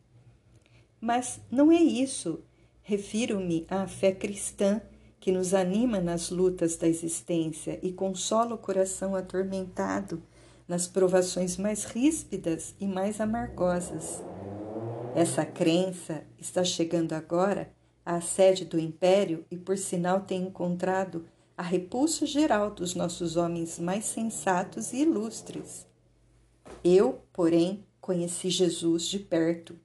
[SPEAKER 1] Mas não é isso. Refiro-me à fé cristã que nos anima nas lutas da existência e consola o coração atormentado nas provações mais ríspidas e mais amargosas. Essa crença está chegando agora à sede do império e, por sinal, tem encontrado a repulsa geral dos nossos homens mais sensatos e ilustres. Eu, porém, conheci Jesus de perto,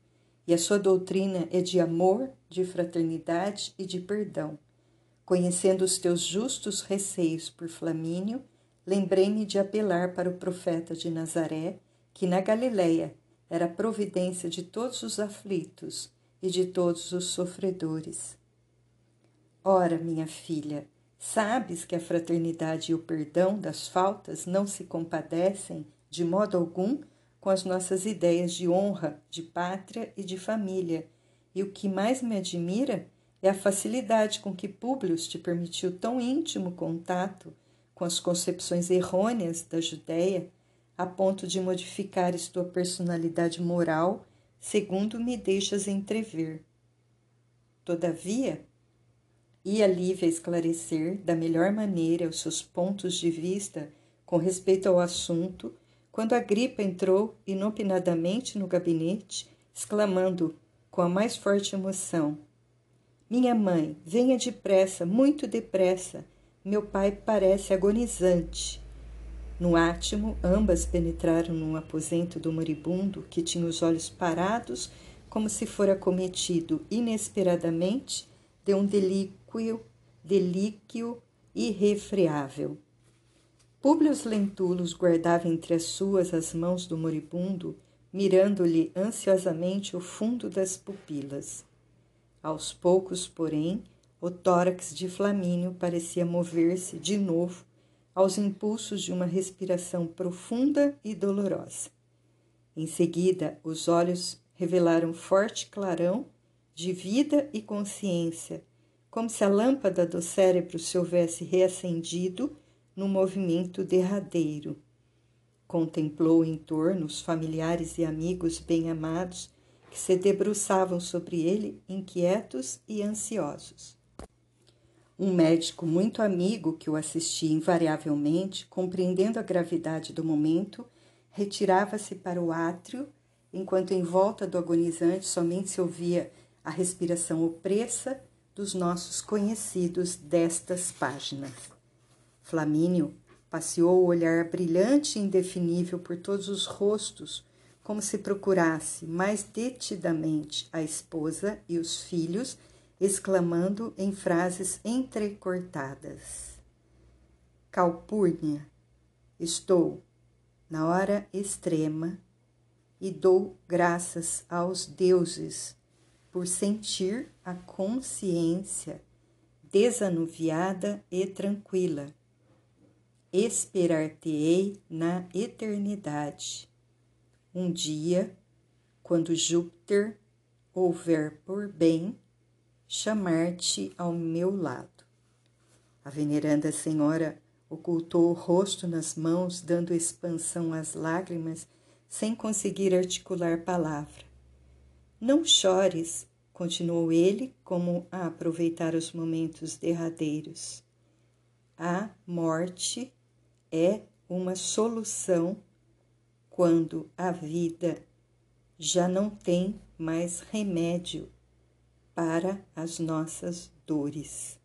[SPEAKER 1] e a sua doutrina é de amor, de fraternidade e de perdão. Conhecendo os teus justos receios por Flamínio, lembrei-me de apelar para o profeta de Nazaré, que na Galileia era a providência de todos os aflitos e de todos os sofredores. Ora, minha filha, sabes que a fraternidade e o perdão das faltas não se compadecem de modo algum com as nossas ideias de honra, de pátria e de família, e o que mais me admira é a facilidade com que Públio te permitiu tão íntimo contato com as concepções errôneas da Judéia, a ponto de modificares tua personalidade moral, segundo me deixas entrever. Todavia, ia Lívia esclarecer da melhor maneira os seus pontos de vista com respeito ao assunto, quando a gripa entrou inopinadamente no gabinete, exclamando com a mais forte emoção: minha mãe, venha depressa, muito depressa. meu pai parece agonizante. No átimo, ambas penetraram num aposento do moribundo, que tinha os olhos parados, como se fora cometido inesperadamente de um delíquio, delíquio irrefreável. Públio Lentulus guardava entre as suas as mãos do moribundo, mirando-lhe ansiosamente o fundo das pupilas. Aos poucos, porém, o tórax de Flamínio parecia mover-se de novo aos impulsos de uma respiração profunda e dolorosa. Em seguida, os olhos revelaram forte clarão de vida e consciência, como se a lâmpada do cérebro se houvesse reacendido no movimento derradeiro. Contemplou em torno os familiares e amigos bem-amados que se debruçavam sobre ele, inquietos e ansiosos. Um médico muito amigo que o assistia invariavelmente, compreendendo a gravidade do momento, retirava-se para o átrio, enquanto em volta do agonizante somente se ouvia a respiração opressa dos nossos conhecidos destas páginas. Flamínio passeou o olhar brilhante e indefinível por todos os rostos, como se procurasse mais detidamente a esposa e os filhos, exclamando em frases entrecortadas: Calpurnia, estou na hora extrema e dou graças aos deuses por sentir a consciência desanuviada e tranquila. Esperar-te-ei na eternidade. Um dia, quando Júpiter houver por bem chamar-te ao meu lado. A veneranda senhora ocultou o rosto nas mãos, dando expansão às lágrimas, sem conseguir articular palavra. Não chores, continuou ele, como a aproveitar os momentos derradeiros. A morte é uma solução quando a vida já não tem mais remédio para as nossas dores.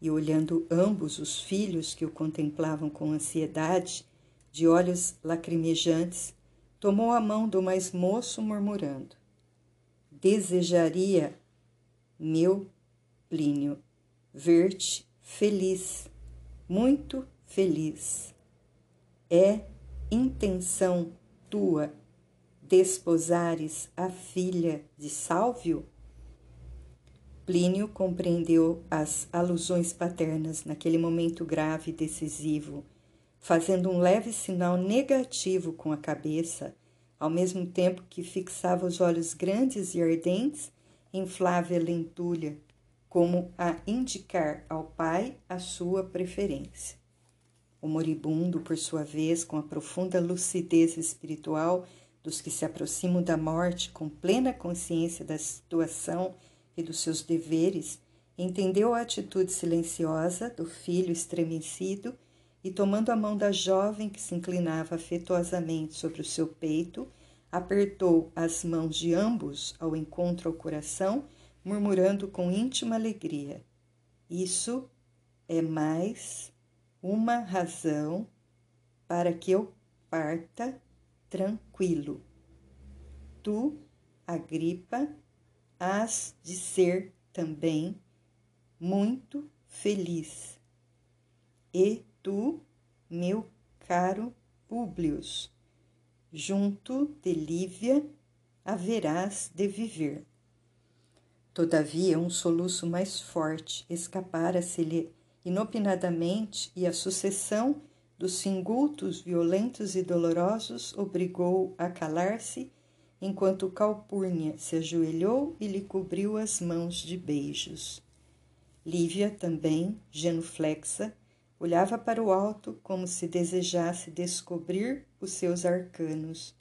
[SPEAKER 1] E olhando ambos os filhos que o contemplavam com ansiedade, de olhos lacrimejantes, tomou a mão do mais moço, murmurando: Desejaria, meu Plínio, ver-te feliz, muito feliz. É intenção tua desposares a filha de Sálvio? Plínio compreendeu as alusões paternas naquele momento grave e decisivo, fazendo um leve sinal negativo com a cabeça, ao mesmo tempo que fixava os olhos grandes e ardentes em Flávia Lentulha, como a indicar ao pai a sua preferência. O moribundo, por sua vez, com a profunda lucidez espiritual dos que se aproximam da morte com plena consciência da situação e dos seus deveres, entendeu a atitude silenciosa do filho estremecido e, tomando a mão da jovem que se inclinava afetuosamente sobre o seu peito, apertou as mãos de ambos ao encontro ao coração, murmurando com íntima alegria: Isso é mais uma razão para que eu parta tranquilo. Tu, Agripa, has de ser também muito feliz. E tu, meu caro Públio, junto de Lívia haverás de viver. Todavia, um soluço mais forte escapara-se-lhe inopinadamente e a sucessão dos singultos violentos e dolorosos obrigou a calar-se enquanto Calpurnia se ajoelhou e lhe cobriu as mãos de beijos. Lívia também, genuflexa, olhava para o alto como se desejasse descobrir os seus arcanos.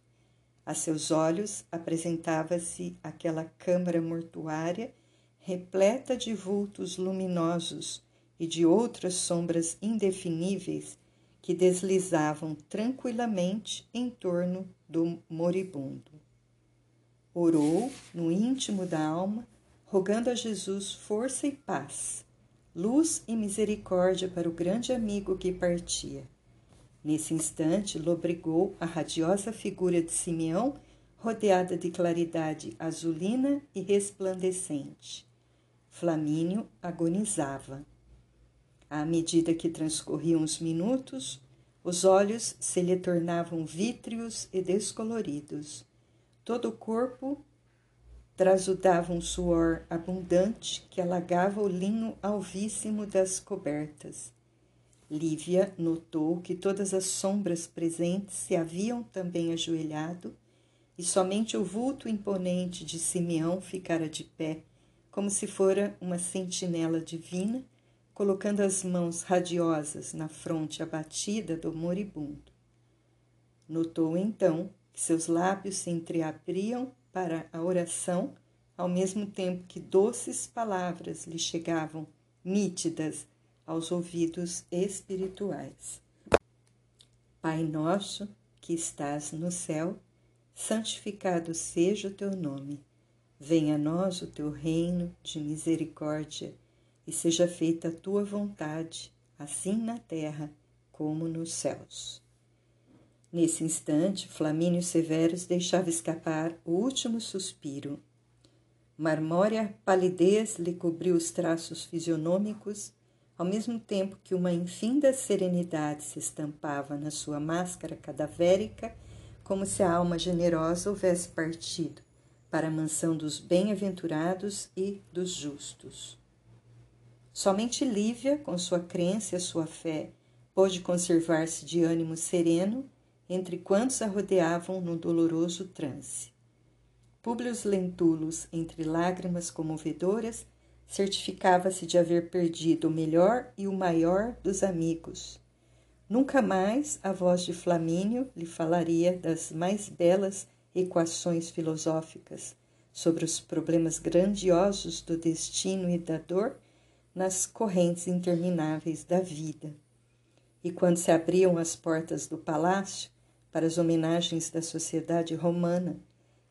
[SPEAKER 1] A seus olhos apresentava-se aquela câmara mortuária repleta de vultos luminosos e de outras sombras indefiníveis que deslizavam tranquilamente em torno do moribundo orou no íntimo da alma, rogando a Jesus força e paz, luz e misericórdia para o grande amigo que partia. Nesse instante, lobrigou a radiosa figura de Simeão, rodeada de claridade azulina e resplandecente. Flamínio agonizava. À medida que transcorriam os minutos, os olhos se lhe tornavam vítreos e descoloridos. Todo o corpo trasudava um suor abundante que alagava o linho alvíssimo das cobertas. Lívia notou que todas as sombras presentes se haviam também ajoelhado e somente o vulto imponente de Simeão ficara de pé, como se fora uma sentinela divina colocando as mãos radiosas na fronte abatida do moribundo. Notou então que seus lábios se entreabriam para a oração, ao mesmo tempo que doces palavras lhe chegavam nítidas aos ouvidos espirituais. Pai nosso que estás no céu, santificado seja o teu nome. Venha a nós o teu reino de misericórdia e seja feita a tua vontade, assim na terra como nos céus. Nesse instante, Flamínio Severus deixava escapar o último suspiro. Marmórea palidez lhe cobriu os traços fisionômicos, ao mesmo tempo que uma infinda serenidade se estampava na sua máscara cadavérica, como se a alma generosa houvesse partido para a mansão dos bem-aventurados e dos justos. Somente Lívia, com sua crença e sua fé, pôde conservar-se de ânimo sereno entre quantos a rodeavam no doloroso transe. Públio Lentulus, entre lágrimas comovedoras, certificava-se de haver perdido o melhor e o maior dos amigos. Nunca mais a voz de Flamínio lhe falaria das mais belas equações filosóficas sobre os problemas grandiosos do destino e da dor nas correntes intermináveis da vida. E quando se abriam as portas do palácio para as homenagens da sociedade romana,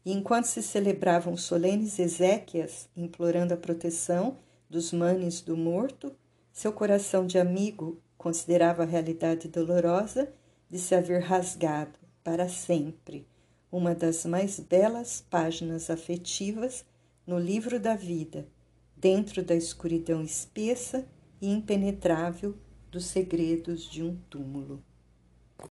[SPEAKER 1] e enquanto se celebravam solenes exéquias implorando a proteção dos manes do morto, seu coração de amigo considerava a realidade dolorosa de se haver rasgado para sempre uma das mais belas páginas afetivas no livro da vida dentro da escuridão espessa e impenetrável dos segredos de um túmulo.